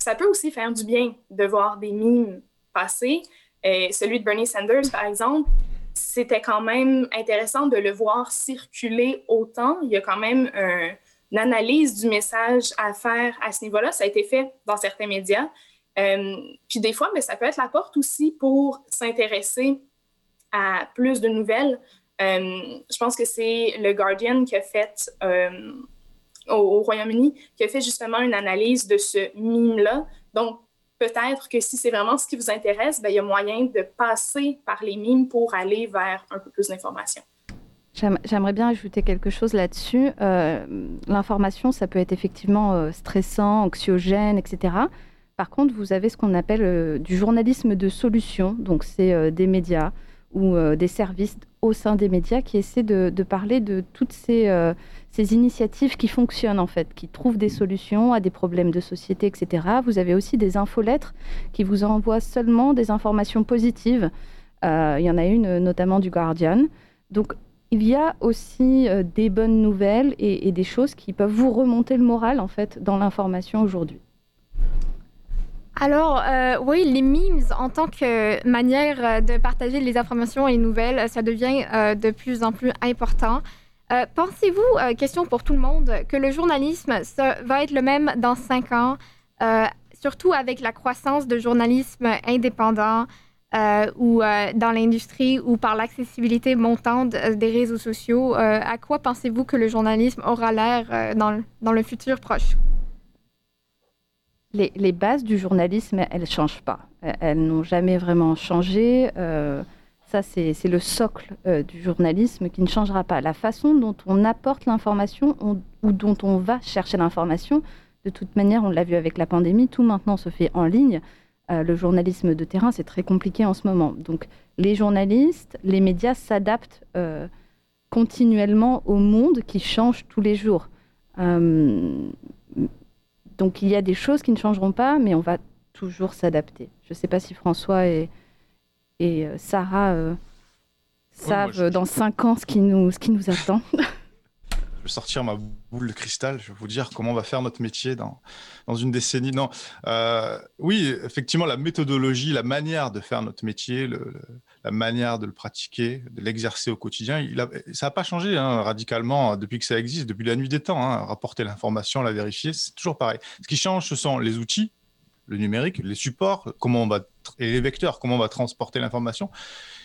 ça peut aussi faire du bien de voir des mimes passer. Et celui de Bernie Sanders, par exemple, c'était quand même intéressant de le voir circuler autant. Il y a quand même une analyse du message à faire à ce niveau-là. Ça a été fait dans certains médias. Euh, puis des fois, mais ça peut être la porte aussi pour s'intéresser à plus de nouvelles. Euh, je pense que c'est le Guardian qui a fait euh, au, Royaume-Uni, qui a fait justement une analyse de ce mime-là. Donc, peut-être que si c'est vraiment ce qui vous intéresse, ben, il y a moyen de passer par les mimes pour aller vers un peu plus d'informations. J'aimerais bien ajouter quelque chose là-dessus. Euh, l'information, ça peut être effectivement stressant, anxiogène, etc. Par contre, vous avez ce qu'on appelle du journalisme de solution. Donc, c'est des médias ou des services au sein des médias qui essaient de, parler de toutes euh, ces, initiatives qui fonctionnent en fait, qui trouvent des solutions à des problèmes de société, etc. Vous avez aussi des infolettres qui vous envoient seulement des informations positives. Euh, il y en a une notamment du Guardian. Donc il y a aussi euh, des bonnes nouvelles et, et, des choses qui peuvent vous remonter le moral en fait dans l'information aujourd'hui. Alors, euh, oui, les memes en tant que manière euh, de partager les informations et les nouvelles, ça devient euh, de plus en plus important. Pensez-vous, question pour tout le monde, que le journalisme va être le même dans cinq ans, surtout avec la croissance de journalisme indépendant ou dans l'industrie ou par l'accessibilité montante des réseaux sociaux? à quoi pensez-vous que le journalisme aura l'air dans le futur proche? Les, bases du journalisme, elles ne changent pas. Elles n'ont jamais vraiment changé. ça, c'est le socle du journalisme qui ne changera pas. La façon dont on apporte l'information ou dont on va chercher l'information, de toute manière, on l'a vu avec la pandémie, tout maintenant se fait en ligne. le journalisme de terrain, c'est très compliqué en ce moment. Donc, les journalistes, les médias s'adaptent continuellement au monde qui change tous les jours. Euh, donc il y a des choses qui ne changeront pas, mais on va toujours s'adapter. Je ne sais pas si François et, et euh, Sarah euh, savent dans cinq ans ce qui nous, ce qui nous attend. je vais sortir ma boule de cristal, je vais vous dire comment on va faire notre métier dans, dans une décennie. Non, euh, oui, effectivement, la méthodologie, la manière de faire notre métier, le, la manière de le pratiquer, de l'exercer au quotidien, a, ça n'a pas changé hein, radicalement depuis que ça existe, depuis la nuit des temps. Hein. rapporter l'information, la vérifier, c'est toujours pareil. Ce qui change, ce sont les outils, le numérique, les supports, comment on va et les vecteurs, comment on va transporter l'information.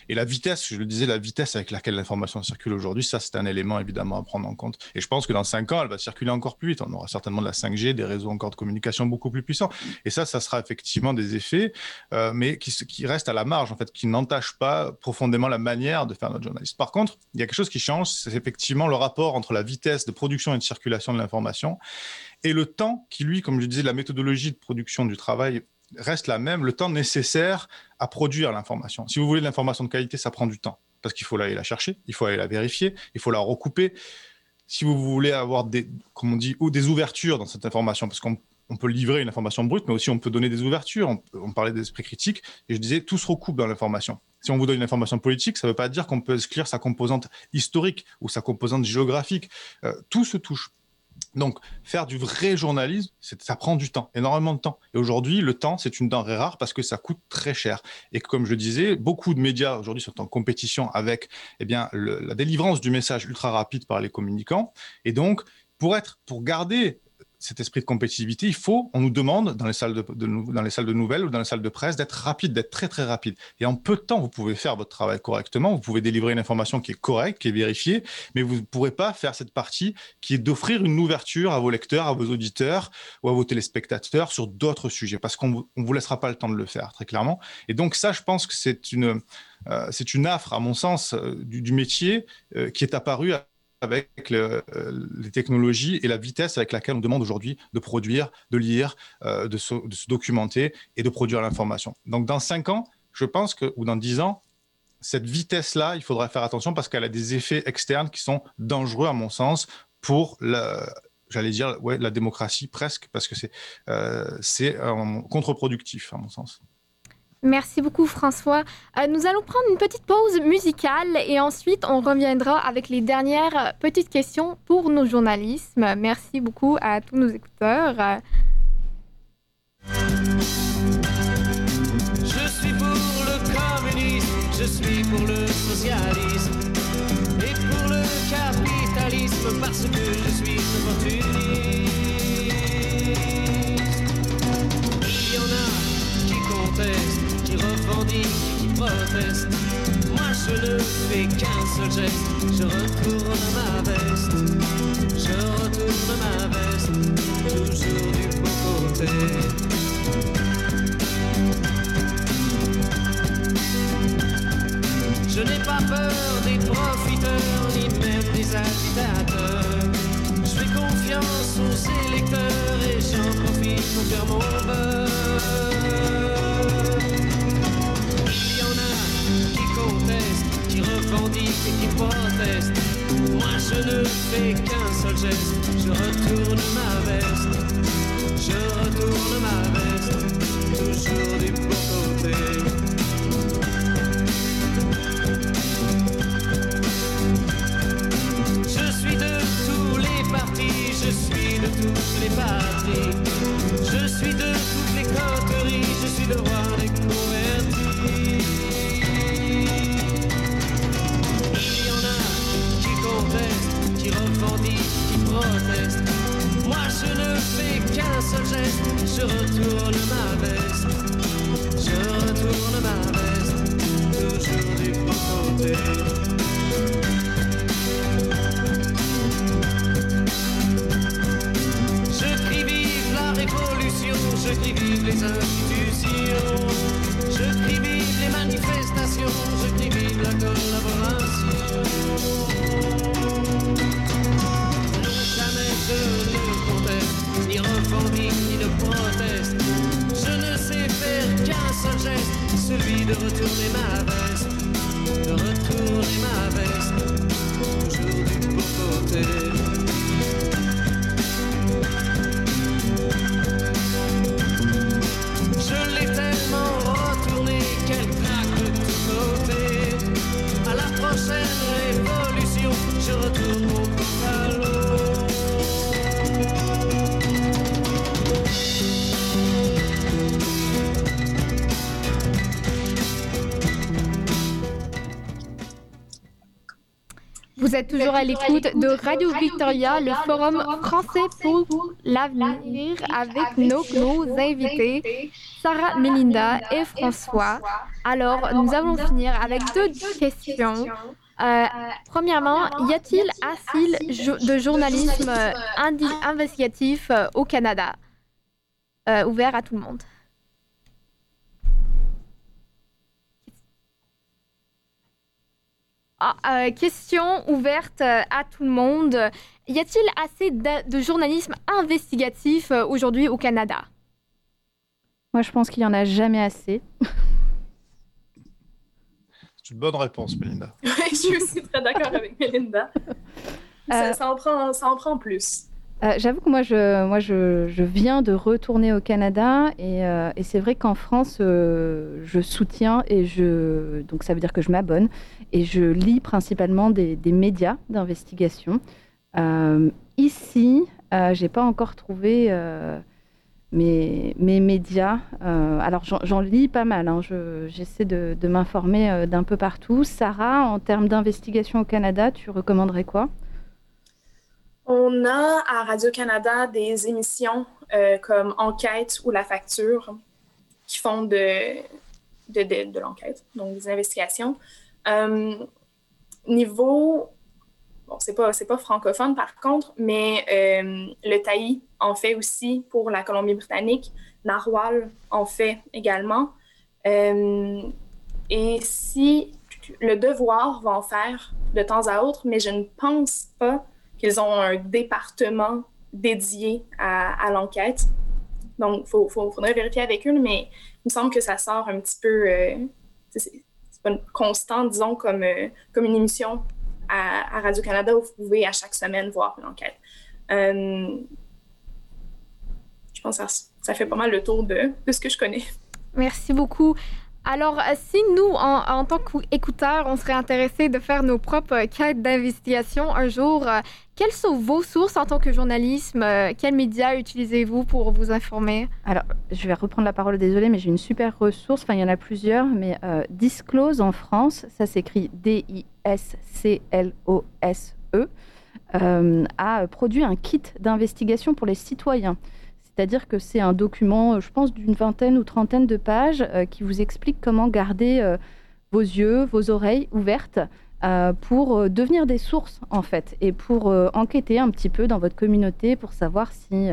Et la vitesse, je le disais, la vitesse avec laquelle l'information circule aujourd'hui, ça, c'est un élément évidemment à prendre en compte. Et je pense que dans 5 ans, elle va circuler encore plus vite. On aura certainement de la 5G, des réseaux encore de communication beaucoup plus puissants. Et ça, ça sera effectivement des effets, euh, mais qui, restent à la marge, en fait, qui n'entachent pas profondément la manière de faire notre journaliste. Par contre, il y a quelque chose qui change, c'est effectivement le rapport entre la vitesse de production et de circulation de l'information et le temps qui, lui, comme je disais, la méthodologie de production du travail reste la même, le temps nécessaire à produire l'information. Si vous voulez de l'information de qualité, ça prend du temps, parce qu'il faut aller la chercher, il faut aller la vérifier, il faut la recouper. Si vous voulez avoir des, comme on dit, ou des ouvertures dans cette information, parce qu'on peut livrer une information brute, mais aussi on peut donner des ouvertures. On, parlait d'esprit critique, et je disais, tout se recoupe dans l'information. Si on vous donne une information politique, ça ne veut pas dire qu'on peut exclure sa composante historique ou sa composante géographique. Euh, tout se touche. Donc, faire du vrai journalisme, ça prend du temps, énormément de temps. Et aujourd'hui, le temps, c'est une denrée rare parce que ça coûte très cher. Et comme je disais, beaucoup de médias aujourd'hui sont en compétition avec eh bien, la délivrance du message ultra rapide par les communicants. Et donc, pour être, pour garder cet esprit de compétitivité, il faut, on nous demande dans les salles de, dans les salles de nouvelles ou dans les salles de presse d'être rapide, d'être très très rapide. Et en peu de temps, vous pouvez faire votre travail correctement, vous pouvez délivrer une information qui est correcte, qui est vérifiée, mais vous ne pourrez pas faire cette partie qui est d'offrir une ouverture à vos lecteurs, à vos auditeurs ou à vos téléspectateurs sur d'autres sujets, parce qu'on ne vous laissera pas le temps de le faire, très clairement. Et donc ça, je pense que c'est une, euh, une affre, à mon sens, euh, du, métier euh, qui est apparue avec euh, les technologies et la vitesse avec laquelle on demande aujourd'hui de produire, de lire, euh, de, se, documenter et de produire l'information. Donc dans 5 ans, je pense que, ou dans 10 ans, cette vitesse-là, il faudra faire attention parce qu'elle a des effets externes qui sont dangereux, à mon sens, pour la, j'allais dire, ouais, la démocratie presque, parce que c'est euh, contre-productif, à mon sens. Merci beaucoup François. Euh, nous allons prendre une petite pause musicale et ensuite on reviendra avec les dernières petites questions pour nos journalistes. Merci beaucoup à tous nos écouteurs. Je suis pour le communisme, je suis pour le socialisme et pour le capitalisme parce que je suis opportuniste. Il y en a qui qui Moi je ne fais qu'un seul geste, je retourne ma veste, je retourne ma veste, toujours du bon côté. Je n'ai pas peur des profiteurs, ni même des agitateurs. Je fais confiance aux électeurs et j'en profite pour faire mon beurre. Qui revendique et qui proteste. Moi je ne fais qu'un seul geste, je retourne ma veste, Vous êtes toujours à l'écoute de Radio Victoria, le forum français pour l'avenir, avec nos, invités, Sarah, Melinda et François. Alors, nous allons finir avec deux questions. Euh, premièrement, y a-t-il assez de journalisme investigatif euh, au Canada? Euh, ouvert à tout le monde Ah, question ouverte à tout le monde. Y a-t-il assez de, journalisme investigatif aujourd'hui au Canada? Moi, je pense qu'il n'y en a jamais assez. C'est une bonne réponse, Melinda. oui, je suis aussi très d'accord avec Melinda. Ça, ça, en prend, ça en prend plus. Euh, j'avoue que moi, je, je, je, viens de retourner au Canada et, euh, c'est vrai qu'en France, euh, je soutiens et je. Donc ça veut dire que je m'abonne et je lis principalement des, médias d'investigation. ici, j'ai pas encore trouvé mes, médias. alors j'en lis pas mal, hein, j'essaie de m'informer d'un peu partout. Sarah, en termes d'investigation au Canada, tu recommanderais quoi? On a à Radio-Canada des émissions euh, comme Enquête ou La Facture qui font de, de, l'enquête, donc des investigations. Euh, niveau, bon, c'est pas, pas francophone par contre, mais euh, le Taï en fait aussi pour la Colombie-Britannique, Narwhal en fait également. et si le devoir va en faire de temps à autre, mais je ne pense pas qu'ils ont un département dédié à, l'enquête. Donc, il faudrait vérifier avec eux, mais il me semble que ça sort un petit peu. Euh, c'est pas constant, disons, comme, euh, comme une émission à, Radio-Canada où vous pouvez à chaque semaine voir l'enquête. Euh, je pense que ça, fait pas mal le tour de, de ce que je connais. Merci beaucoup. Alors, euh, si nous, en, tant qu'écouteurs, on serait intéressés de faire nos propres quêtes d'investigation un jour, euh, quelles sont vos sources en tant que journaliste euh, Quels médias utilisez-vous pour vous informer? Alors, je vais reprendre la parole, désolé, mais j'ai une super ressource. Enfin, il y en a plusieurs, mais Disclose en France, ça s'écrit D-I-S-C-L-O-S-E, a produit un kit d'investigation pour les citoyens. C'est-à-dire que c'est un document, euh, je pense, d'une vingtaine ou trentaine de pages euh, qui vous explique comment garder euh, vos yeux, vos oreilles ouvertes pour devenir des sources, en fait, et pour enquêter un petit peu dans votre communauté pour savoir si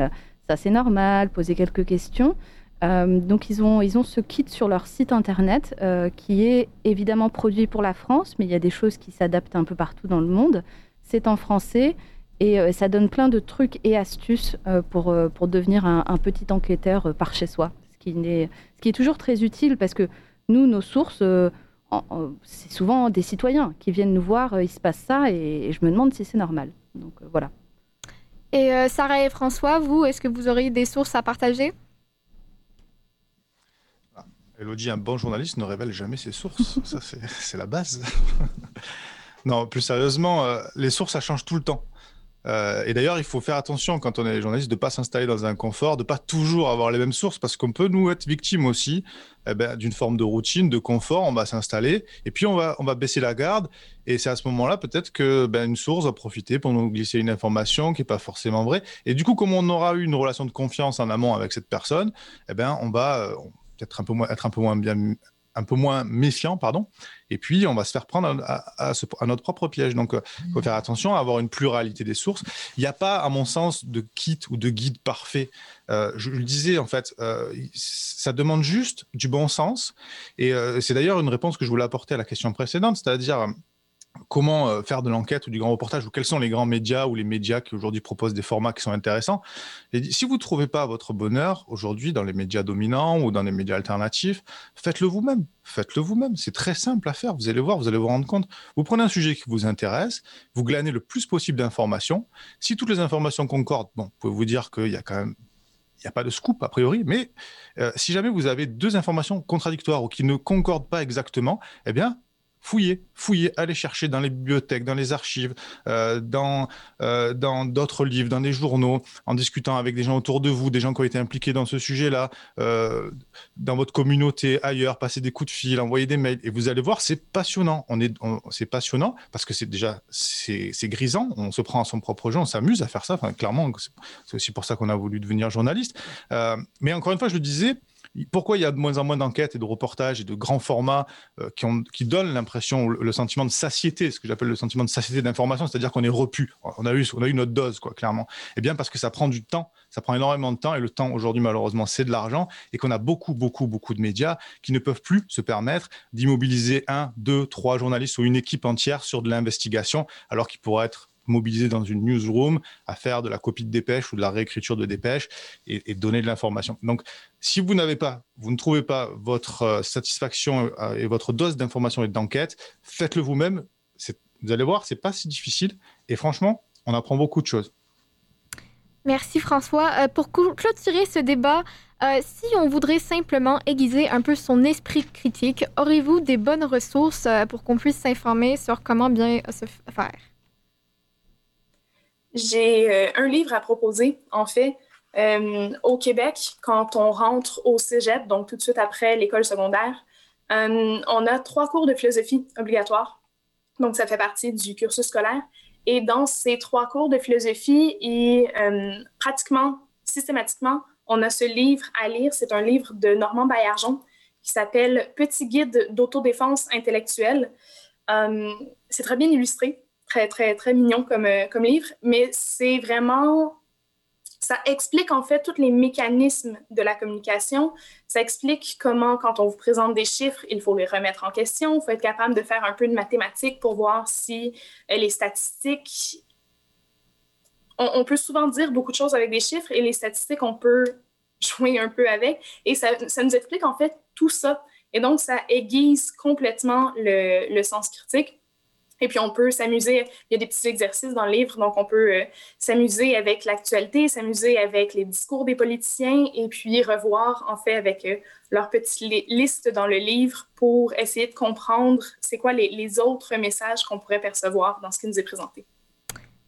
ça c'est normal, poser quelques questions. donc ils ont, ils ont ce kit sur leur site internet qui est évidemment produit pour la France, mais il y a des choses qui s'adaptent un peu partout dans le monde. C'est en français. Et euh, ça donne plein de trucs et astuces euh, pour, euh, pour devenir un, petit enquêteur par chez soi. Ce qui, est, ce qui est toujours très utile parce que nous, nos sources, c'est souvent des citoyens qui viennent nous voir, il se passe ça et, je me demande si c'est normal. Donc voilà. Et Sarah et François, vous, est-ce que vous auriez des sources à partager? Elodie, un bon journaliste ne révèle jamais ses sources. ça, c'est la base. non, plus sérieusement, les sources, ça change tout le temps. Euh, et d'ailleurs, il faut faire attention quand on est journaliste de ne pas s'installer dans un confort, de pas toujours avoir les mêmes sources, parce qu'on peut nous être victime aussi eh ben, d'une forme de routine, de confort. On va s'installer et puis on va, on va baisser la garde. Et c'est à ce moment-là peut-être que ben, une source va profiter pour nous glisser une information qui n'est pas forcément vraie. Et du coup, comme on aura eu une relation de confiance en amont avec cette personne, eh ben, on va euh, peut-être un peu moins, être un peu moins bien un peu moins méfiant, pardon. Et puis, on va se faire prendre à, notre propre piège. Donc, il euh, faut faire attention à avoir une pluralité des sources. Il n'y a pas, à mon sens, de kit ou de guide parfait. Euh, je, le disais, en fait, euh, ça demande juste du bon sens. Et c'est d'ailleurs une réponse que je voulais apporter à la question précédente, c'est-à-dire comment euh, faire de l'enquête ou du grand reportage ou quels sont les grands médias ou les médias qui aujourd'hui proposent des formats qui sont intéressants. Si vous ne trouvez pas votre bonheur aujourd'hui dans les médias dominants ou dans les médias alternatifs, faites-le vous-même. Faites-le vous-même. C'est très simple à faire. Vous allez voir, vous allez vous rendre compte. Vous prenez un sujet qui vous intéresse, vous glanez le plus possible d'informations. Si toutes les informations concordent, bon, vous pouvez vous dire qu'il y a quand même il n'y a pas de scoop a priori, mais euh, si jamais vous avez deux informations contradictoires ou qui ne concordent pas exactement, eh bien, fouillez, fouillez, allez chercher dans les bibliothèques, dans les archives, euh, dans euh, dans d'autres livres, dans des journaux, en discutant avec des gens autour de vous, des gens qui ont été impliqués dans ce sujet-là, euh, dans votre communauté, ailleurs, passez des coups de fil, envoyez des mails, et vous allez voir, c'est passionnant. On est, c'est passionnant parce que c'est déjà c'est grisant. On se prend à son propre jeu, on s'amuse à faire ça. Clairement, c'est aussi pour ça qu'on a voulu devenir journaliste. mais encore une fois, je le disais pourquoi il y a de moins en moins d'enquêtes et de reportages et de grands formats euh, qui, donnent l'impression, le, sentiment de satiété, ce que j'appelle le sentiment de satiété d'information, c'est-à-dire qu'on est repu, on a eu, on a eu notre dose, quoi, clairement. Eh bien, parce que ça prend du temps, ça prend énormément de temps, et le temps aujourd'hui, malheureusement, c'est de l'argent, et qu'on a beaucoup, beaucoup, beaucoup de médias qui ne peuvent plus se permettre d'immobiliser un, deux, trois journalistes ou une équipe entière sur de l'investigation, alors qu'ils pourraient être mobiliser dans une newsroom à faire de la copie de dépêche ou de la réécriture de dépêche et, donner de l'information. Donc, si vous n'avez pas, vous ne trouvez pas votre euh, satisfaction euh, et votre dose d'information et d'enquête, faites-le vous-même. Vous allez voir, c'est pas si difficile. Et franchement, on apprend beaucoup de choses. Merci François. Euh, pour clôturer ce débat, si on voudrait simplement aiguiser un peu son esprit critique, aurez-vous des bonnes ressources pour qu'on puisse s'informer sur comment bien se faire? J'ai euh, un livre à proposer, en fait. Euh, au Québec, quand on rentre au cégep, donc tout de suite après l'école secondaire, euh, on a trois cours de philosophie obligatoires. Donc, ça fait partie du cursus scolaire. Et dans ces trois cours de philosophie, et pratiquement, systématiquement, on a ce livre à lire. C'est un livre de Normand Baillargeon qui s'appelle Petit guide d'autodéfense intellectuelle. c'est très bien illustré très, très, très mignon comme, euh, comme livre, mais c'est vraiment ça explique en fait tous les mécanismes de la communication. Ça explique comment, quand on vous présente des chiffres, il faut les remettre en question. Il faut être capable de faire un peu de mathématiques pour voir si euh, les statistiques. On, peut souvent dire beaucoup de choses avec des chiffres et les statistiques, on peut jouer un peu avec. Et ça, ça nous explique en fait tout ça. Et donc, ça aiguise complètement le, le sens critique. Et puis, on peut s'amuser. Il y a des petits exercices dans le livre, donc on peut euh, s'amuser avec l'actualité, s'amuser avec les discours des politiciens et puis revoir, en fait, avec euh, leur petite liste dans le livre pour essayer de comprendre c'est quoi les, autres messages qu'on pourrait percevoir dans ce qui nous est présenté.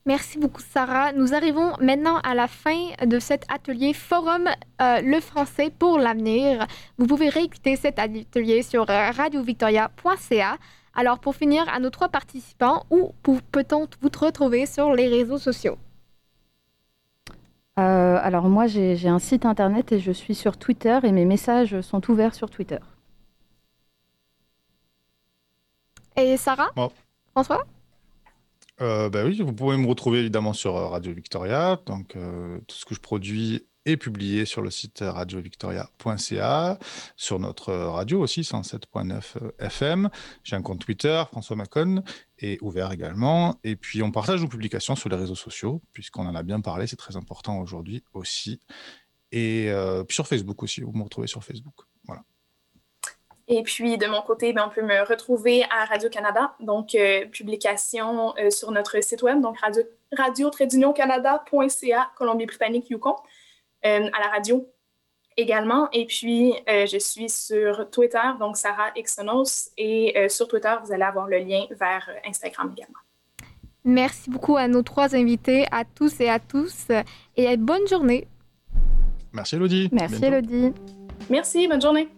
Merci beaucoup, Sarah. Nous arrivons maintenant à la fin de cet atelier Forum euh, Le français pour l'avenir. Vous pouvez réécouter cet atelier sur radiovictoria.ca. Alors, pour finir, à nos trois participants, où peut-on vous retrouver sur les réseaux sociaux? Euh, alors moi j'ai un site internet et je suis sur Twitter et mes messages sont ouverts sur Twitter. Et Sarah? François? Euh, bah oui, vous pouvez me retrouver évidemment sur euh, Radio Victoria. Donc tout ce que je produit est publié sur le site radiovictoria.ca, sur notre radio aussi, 107.9 FM. J'ai un compte Twitter, François Macon, est ouvert également. Et puis, on partage nos publications sur les réseaux sociaux, puisqu'on en a bien parlé, c'est très important aujourd'hui aussi. Et euh, puis sur Facebook aussi, vous me retrouvez sur Facebook. Voilà. Et puis, de mon côté, ben, on peut me retrouver à Radio-Canada, donc euh, publication euh, sur notre site web, donc radio, radio-canada.ca, Colombie-Britannique, Yukon. Euh, à la radio également. Et puis, euh, je suis sur Twitter, donc Sarah Exonos. Et euh, sur Twitter, vous allez avoir le lien vers Instagram également. Merci beaucoup à nos trois invités, à tous et à tous. Et bonne journée. Merci, Elodie. Merci, Elodie. Merci, bonne journée.